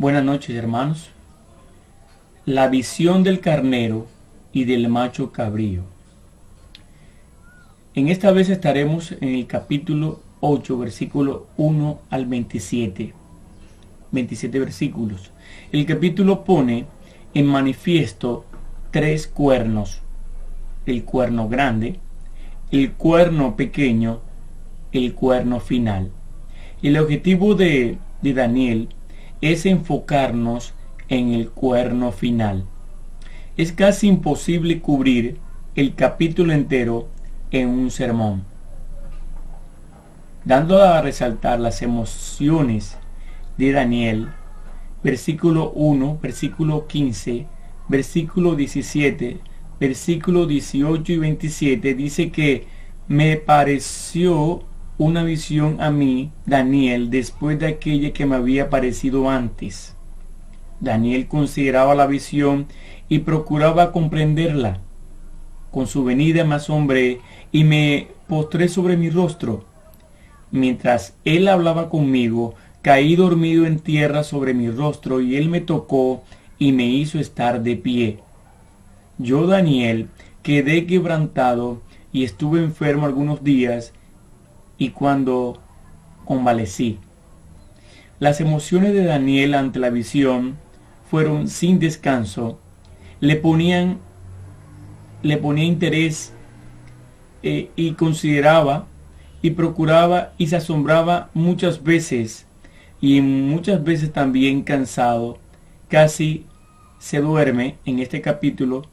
Buenas noches hermanos. La visión del carnero y del macho cabrío. En esta vez estaremos en el capítulo 8, versículo 1 al 27. 27 versículos. El capítulo pone en manifiesto tres cuernos. El cuerno grande, el cuerno pequeño, el cuerno final. El objetivo de, de Daniel es enfocarnos en el cuerno final. Es casi imposible cubrir el capítulo entero en un sermón. Dando a resaltar las emociones de Daniel, versículo 1, versículo 15, versículo 17, versículo 18 y 27, dice que me pareció una visión a mí, Daniel, después de aquella que me había parecido antes. Daniel consideraba la visión y procuraba comprenderla. Con su venida me asombré y me postré sobre mi rostro. Mientras él hablaba conmigo, caí dormido en tierra sobre mi rostro y él me tocó y me hizo estar de pie. Yo, Daniel, quedé quebrantado y estuve enfermo algunos días y cuando convalecí. Las emociones de Daniel ante la visión fueron sin descanso. Le ponían, le ponía interés eh, y consideraba y procuraba y se asombraba muchas veces y muchas veces también cansado, casi se duerme en este capítulo,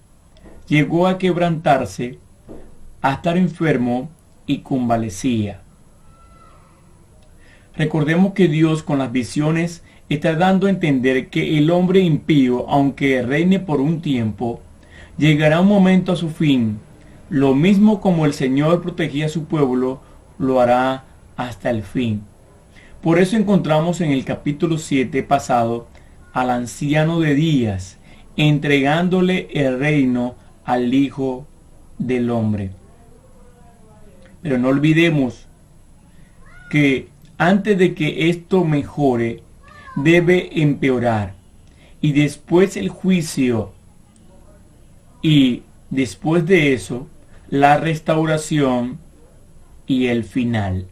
llegó a quebrantarse, a estar enfermo y convalecía. Recordemos que Dios con las visiones está dando a entender que el hombre impío, aunque reine por un tiempo, llegará un momento a su fin. Lo mismo como el Señor protegía a su pueblo, lo hará hasta el fin. Por eso encontramos en el capítulo 7 pasado al anciano de días, entregándole el reino al Hijo del Hombre. Pero no olvidemos que antes de que esto mejore, debe empeorar. Y después el juicio. Y después de eso, la restauración y el final.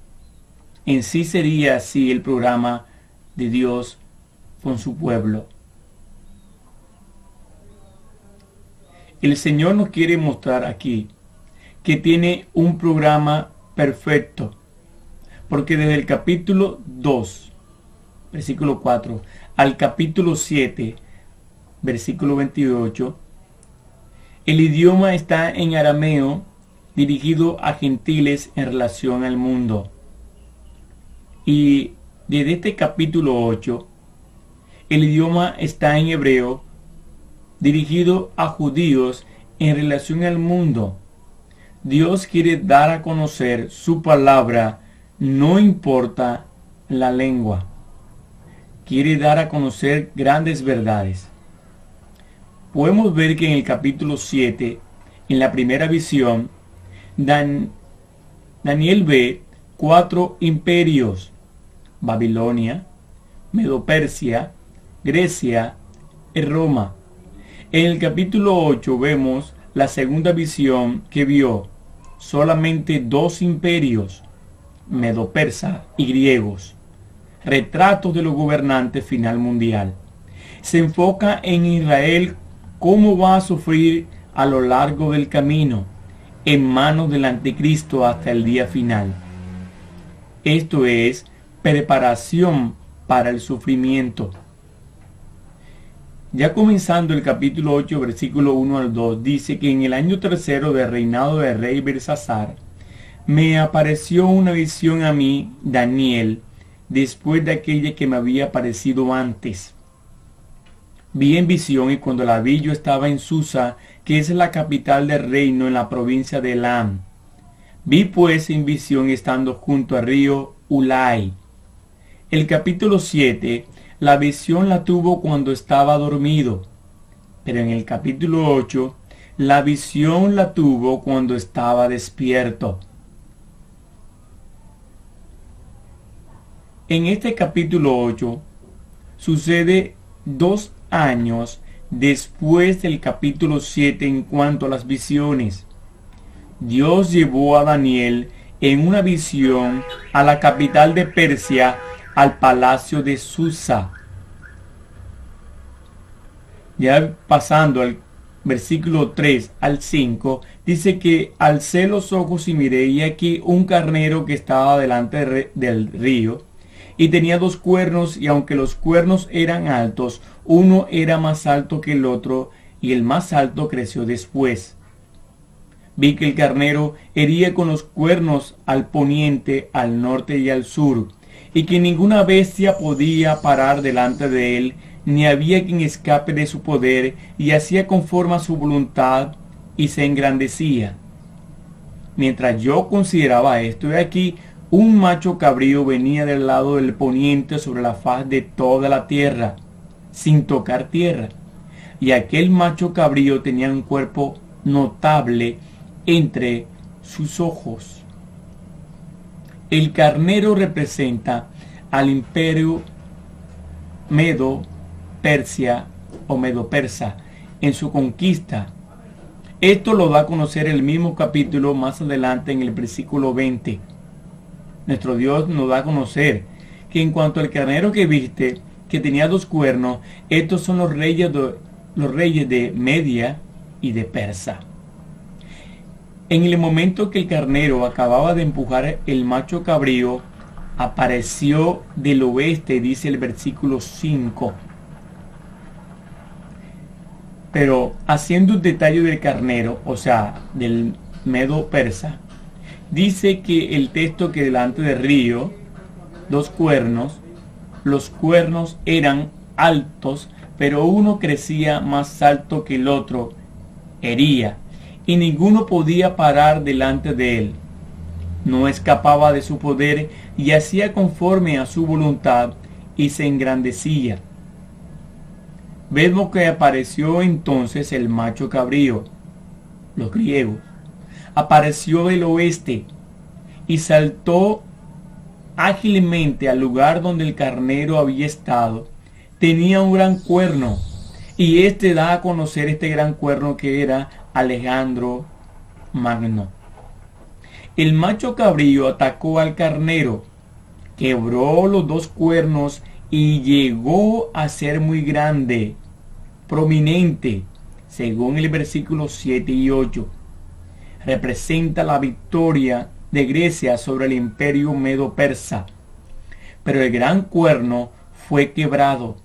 En sí sería así el programa de Dios con su pueblo. El Señor nos quiere mostrar aquí que tiene un programa perfecto porque desde el capítulo 2, versículo 4, al capítulo 7, versículo 28, el idioma está en arameo dirigido a gentiles en relación al mundo. Y desde este capítulo 8, el idioma está en hebreo dirigido a judíos en relación al mundo. Dios quiere dar a conocer su palabra no importa la lengua. Quiere dar a conocer grandes verdades. Podemos ver que en el capítulo 7, en la primera visión, Daniel ve cuatro imperios. Babilonia, Medopersia, Grecia y Roma. En el capítulo 8 vemos la segunda visión que vio solamente dos imperios, medo-persa y griegos. Retratos de los gobernantes final mundial. Se enfoca en Israel cómo va a sufrir a lo largo del camino en manos del anticristo hasta el día final. Esto es preparación para el sufrimiento. Ya comenzando el capítulo 8, versículo 1 al 2, dice que en el año tercero del reinado del rey Bersasar, me apareció una visión a mí, Daniel, después de aquella que me había aparecido antes. Vi en visión y cuando la vi yo estaba en Susa, que es la capital del reino en la provincia de Elam. Vi pues en visión estando junto al río Ulai. El capítulo 7, la visión la tuvo cuando estaba dormido, pero en el capítulo 8, la visión la tuvo cuando estaba despierto. En este capítulo 8 sucede dos años después del capítulo 7 en cuanto a las visiones. Dios llevó a Daniel en una visión a la capital de Persia, al palacio de Susa. Ya pasando al versículo 3 al 5, dice que alcé los ojos y miré y aquí un carnero que estaba delante del río y tenía dos cuernos y aunque los cuernos eran altos, uno era más alto que el otro y el más alto creció después. Vi que el carnero hería con los cuernos al poniente, al norte y al sur, y que ninguna bestia podía parar delante de él, ni había quien escape de su poder, y hacía conforme a su voluntad, y se engrandecía. Mientras yo consideraba esto, he aquí un macho cabrío venía del lado del poniente sobre la faz de toda la tierra, sin tocar tierra. Y aquel macho cabrío tenía un cuerpo notable entre sus ojos. El carnero representa al imperio Medo, Persia o Medo Persa en su conquista. Esto lo va a conocer el mismo capítulo más adelante en el versículo 20 nuestro Dios nos da a conocer que en cuanto al carnero que viste, que tenía dos cuernos, estos son los reyes de, los reyes de Media y de Persa. En el momento que el carnero acababa de empujar el macho cabrío, apareció del oeste, dice el versículo 5. Pero haciendo un detalle del carnero, o sea, del medo persa, Dice que el texto que delante de río, dos cuernos, los cuernos eran altos, pero uno crecía más alto que el otro, hería, y ninguno podía parar delante de él. No escapaba de su poder y hacía conforme a su voluntad y se engrandecía. Vemos que apareció entonces el macho cabrío, los griegos, apareció del oeste y saltó ágilmente al lugar donde el carnero había estado. Tenía un gran cuerno y este da a conocer este gran cuerno que era Alejandro Magno. El macho cabrío atacó al carnero, quebró los dos cuernos y llegó a ser muy grande, prominente, según el versículo 7 y 8 representa la victoria de Grecia sobre el imperio medo-persa. Pero el gran cuerno fue quebrado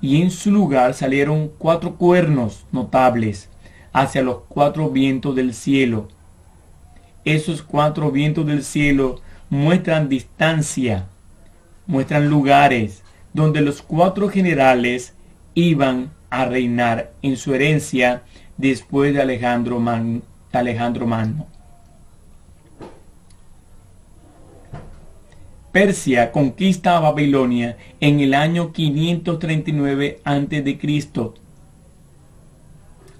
y en su lugar salieron cuatro cuernos notables hacia los cuatro vientos del cielo. Esos cuatro vientos del cielo muestran distancia, muestran lugares donde los cuatro generales iban a reinar en su herencia después de Alejandro Magno. Alejandro Magno. Persia conquista a Babilonia en el año 539 a.C.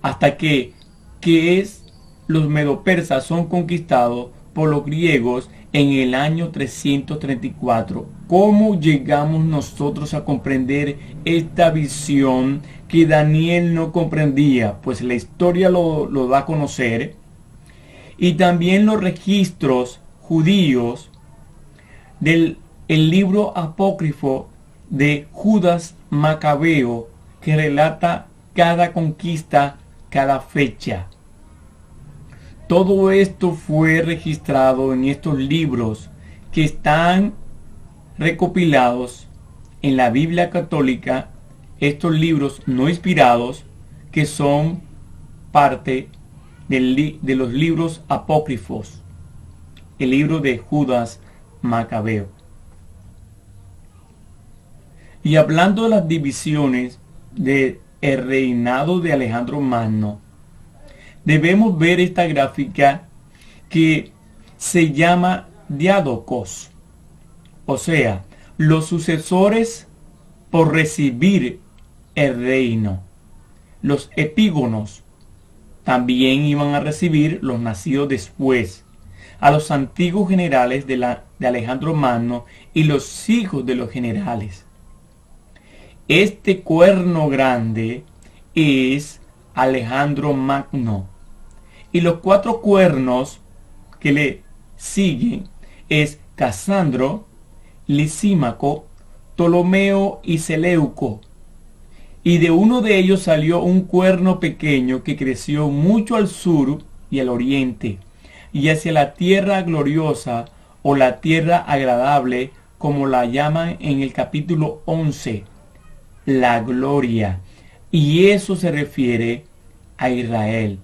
Hasta que, que es, los medopersas son conquistados por los griegos en el año 334. ¿Cómo llegamos nosotros a comprender esta visión que Daniel no comprendía? Pues la historia lo, lo da a conocer y también los registros judíos del el libro apócrifo de Judas Macabeo que relata cada conquista, cada fecha. Todo esto fue registrado en estos libros que están recopilados en la Biblia católica, estos libros no inspirados que son parte de los libros apócrifos, el libro de Judas Macabeo. Y hablando de las divisiones del reinado de Alejandro Magno, debemos ver esta gráfica que se llama diádocos, o sea, los sucesores por recibir el reino, los epígonos, también iban a recibir los nacidos después, a los antiguos generales de, la, de Alejandro Magno y los hijos de los generales. Este cuerno grande es Alejandro Magno. Y los cuatro cuernos que le siguen es Casandro, Lisímaco, Ptolomeo y Seleuco. Y de uno de ellos salió un cuerno pequeño que creció mucho al sur y al oriente, y hacia la tierra gloriosa o la tierra agradable, como la llaman en el capítulo 11, la gloria. Y eso se refiere a Israel.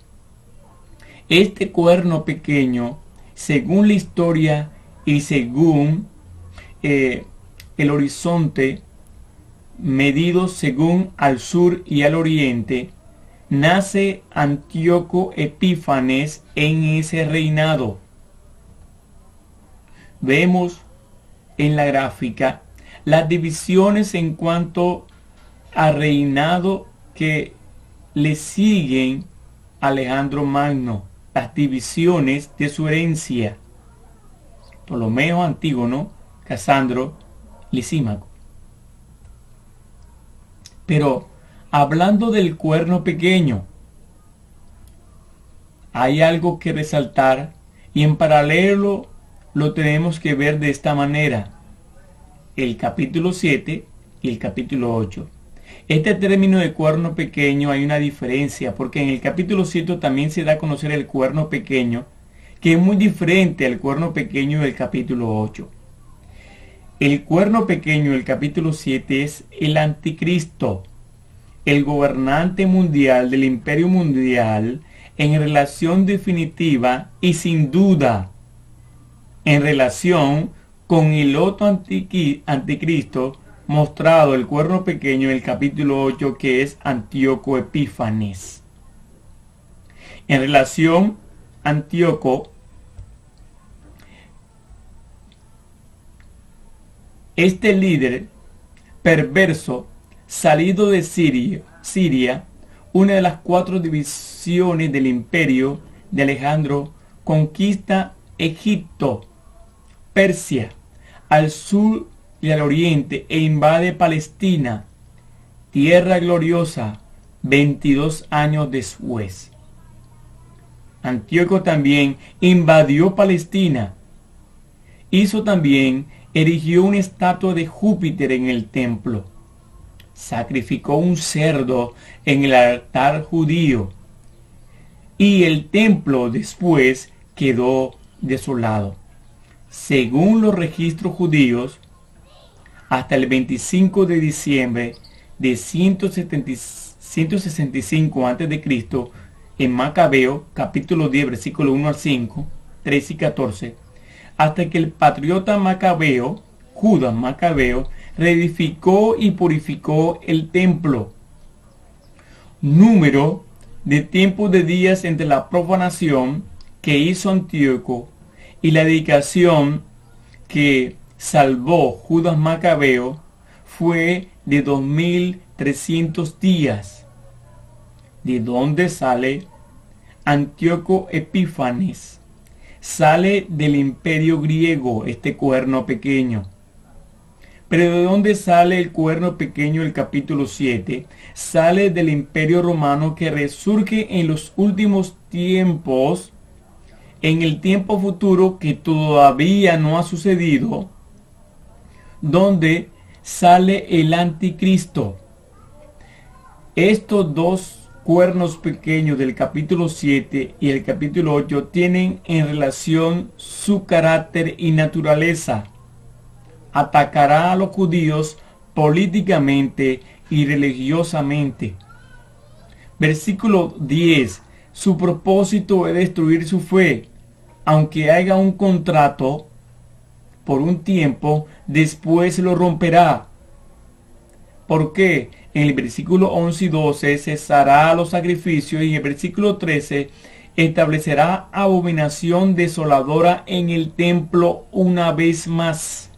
Este cuerno pequeño, según la historia y según eh, el horizonte medido según al sur y al oriente, nace Antíoco Epífanes en ese reinado. Vemos en la gráfica las divisiones en cuanto a reinado que le siguen Alejandro Magno, las divisiones de su herencia. Ptolomeo Antígono, Casandro, Lisímaco. Pero hablando del cuerno pequeño, hay algo que resaltar y en paralelo lo tenemos que ver de esta manera. El capítulo 7 y el capítulo 8. Este término de cuerno pequeño hay una diferencia porque en el capítulo 7 también se da a conocer el cuerno pequeño que es muy diferente al cuerno pequeño del capítulo 8. El cuerno pequeño del capítulo 7 es el anticristo, el gobernante mundial del imperio mundial en relación definitiva y sin duda en relación con el otro anticristo mostrado el cuerno pequeño en el capítulo 8 que es Antíoco Epífanes. En relación Antíoco Este líder perverso, salido de Siria, una de las cuatro divisiones del imperio de Alejandro, conquista Egipto, Persia, al sur y al oriente e invade Palestina, tierra gloriosa, 22 años después. Antíoco también invadió Palestina. Hizo también erigió una estatua de Júpiter en el templo. Sacrificó un cerdo en el altar judío. Y el templo después quedó desolado. Según los registros judíos, hasta el 25 de diciembre de 165 a.C., en Macabeo, capítulo 10, versículo 1 al 5, 13 y 14, hasta que el patriota Macabeo, Judas Macabeo, reedificó y purificó el templo. Número de tiempos de días entre la profanación que hizo Antíoco y la dedicación que salvó Judas Macabeo fue de 2300 días. ¿De dónde sale Antíoco Epífanes? Sale del imperio griego, este cuerno pequeño. Pero ¿de dónde sale el cuerno pequeño el capítulo 7? Sale del imperio romano que resurge en los últimos tiempos, en el tiempo futuro que todavía no ha sucedido, donde sale el anticristo. Estos dos cuernos pequeños del capítulo 7 y el capítulo 8 tienen en relación su carácter y naturaleza. Atacará a los judíos políticamente y religiosamente. Versículo 10. Su propósito es destruir su fe, aunque haga un contrato por un tiempo, después lo romperá. ¿Por qué? En el versículo 11 y 12 cesará los sacrificios y en el versículo 13 establecerá abominación desoladora en el templo una vez más.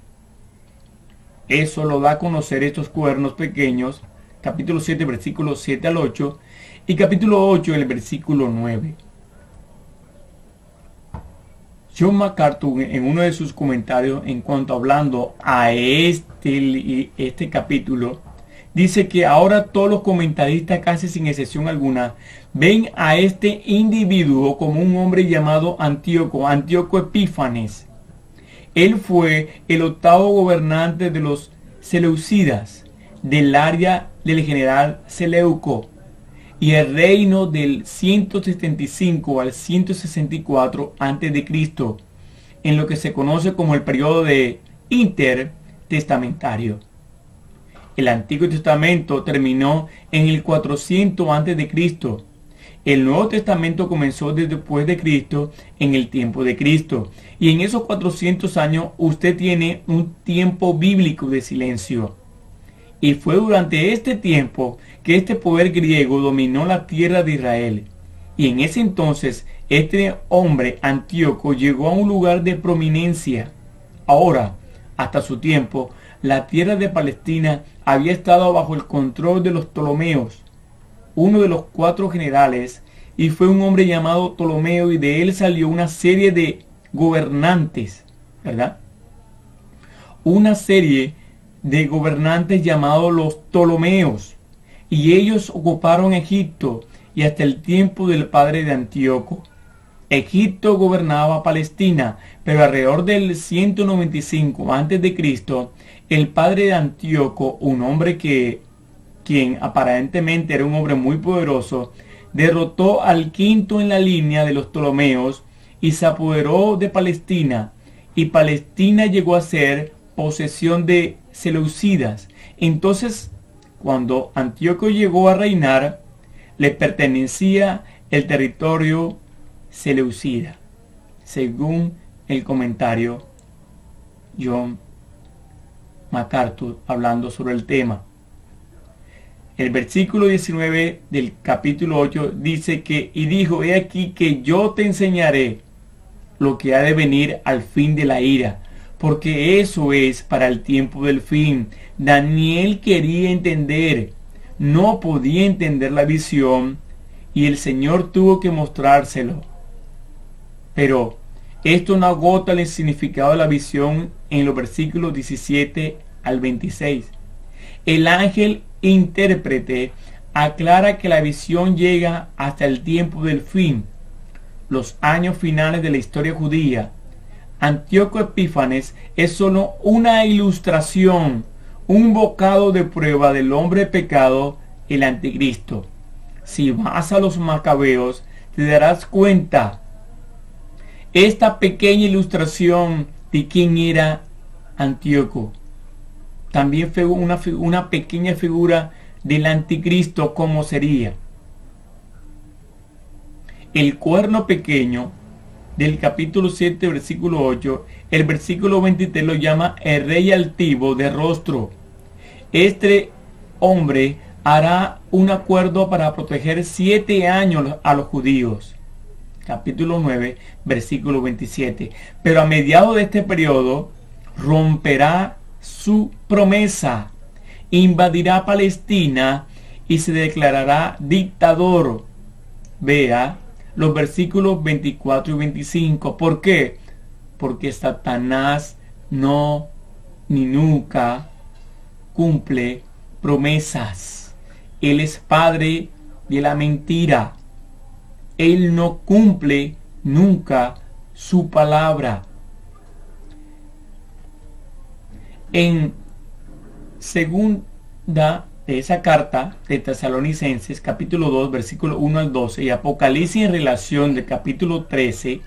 Eso lo da a conocer estos cuernos pequeños, capítulo 7, versículo 7 al 8, y capítulo 8, el versículo 9. John MacArthur en uno de sus comentarios en cuanto hablando a este, este capítulo, dice que ahora todos los comentaristas, casi sin excepción alguna, ven a este individuo como un hombre llamado Antíoco, Antíoco Epífanes. Él fue el octavo gobernante de los Seleucidas, del área del general Seleuco, y el reino del 175 al 164 a.C., en lo que se conoce como el periodo de intertestamentario. El Antiguo Testamento terminó en el 400 a.C. El Nuevo Testamento comenzó después de Cristo en el tiempo de Cristo. Y en esos 400 años usted tiene un tiempo bíblico de silencio. Y fue durante este tiempo que este poder griego dominó la tierra de Israel. Y en ese entonces este hombre Antíoco llegó a un lugar de prominencia. Ahora, hasta su tiempo, la tierra de Palestina había estado bajo el control de los Ptolomeos, uno de los cuatro generales, y fue un hombre llamado Ptolomeo y de él salió una serie de gobernantes, ¿verdad? Una serie de gobernantes llamados los Ptolomeos, y ellos ocuparon Egipto y hasta el tiempo del padre de Antíoco. Egipto gobernaba Palestina, pero alrededor del 195 a.C., el padre de Antíoco, un hombre que, quien aparentemente era un hombre muy poderoso, derrotó al quinto en la línea de los Ptolomeos y se apoderó de Palestina, y Palestina llegó a ser posesión de Seleucidas. Entonces, cuando Antíoco llegó a reinar, le pertenecía el territorio Seleucida, según el comentario John MacArthur hablando sobre el tema. El versículo 19 del capítulo 8 dice que, y dijo, he aquí que yo te enseñaré lo que ha de venir al fin de la ira, porque eso es para el tiempo del fin. Daniel quería entender, no podía entender la visión, y el Señor tuvo que mostrárselo. Pero esto no agota el significado de la visión en los versículos 17 al 26. El ángel intérprete aclara que la visión llega hasta el tiempo del fin, los años finales de la historia judía. Antíoco Epífanes es solo una ilustración, un bocado de prueba del hombre pecado, el anticristo. Si vas a los macabeos, te darás cuenta esta pequeña ilustración de quién era Antíoco. También fue una, pequeña figura del anticristo como sería. El cuerno pequeño del capítulo 7, versículo 8, el versículo 23 lo llama el rey altivo de rostro. Este hombre hará un acuerdo para proteger siete años a los judíos capítulo 9, versículo 27. Pero a mediados de este periodo romperá su promesa, invadirá Palestina y se declarará dictador. Vea los versículos 24 y 25. ¿Por qué? Porque Satanás no ni nunca cumple promesas. Él es padre de la mentira. Él no cumple nunca su palabra. En segunda de esa carta de Tesalonicenses, capítulo 2, versículo 1 al 12, y Apocalipsis en relación del capítulo 13,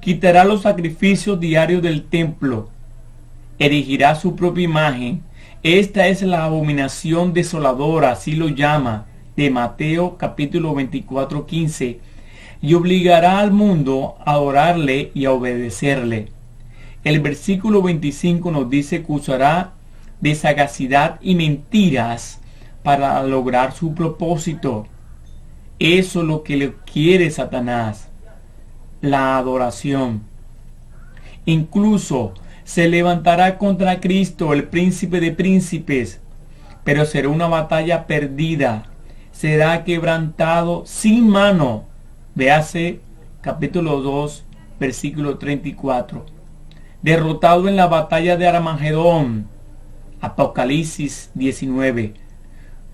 quitará los sacrificios diarios del templo, erigirá su propia imagen. Esta es la abominación desoladora, así lo llama, de Mateo capítulo 24, 15, y obligará al mundo a adorarle y a obedecerle. El versículo 25 nos dice que usará de sagacidad y mentiras para lograr su propósito. Eso es lo que le quiere Satanás, la adoración. Incluso se levantará contra Cristo, el príncipe de príncipes, pero será una batalla perdida será quebrantado sin mano. Véase capítulo 2, versículo 34. Derrotado en la batalla de Armagedón. Apocalipsis 19.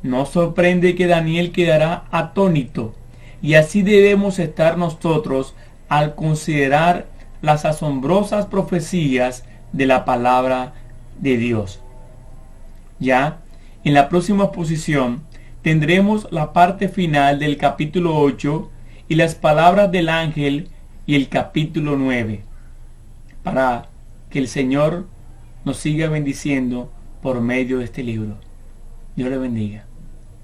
No sorprende que Daniel quedará atónito. Y así debemos estar nosotros al considerar las asombrosas profecías de la palabra de Dios. Ya en la próxima exposición tendremos la parte final del capítulo 8 y las palabras del ángel y el capítulo 9 para que el Señor nos siga bendiciendo por medio de este libro. Dios le bendiga.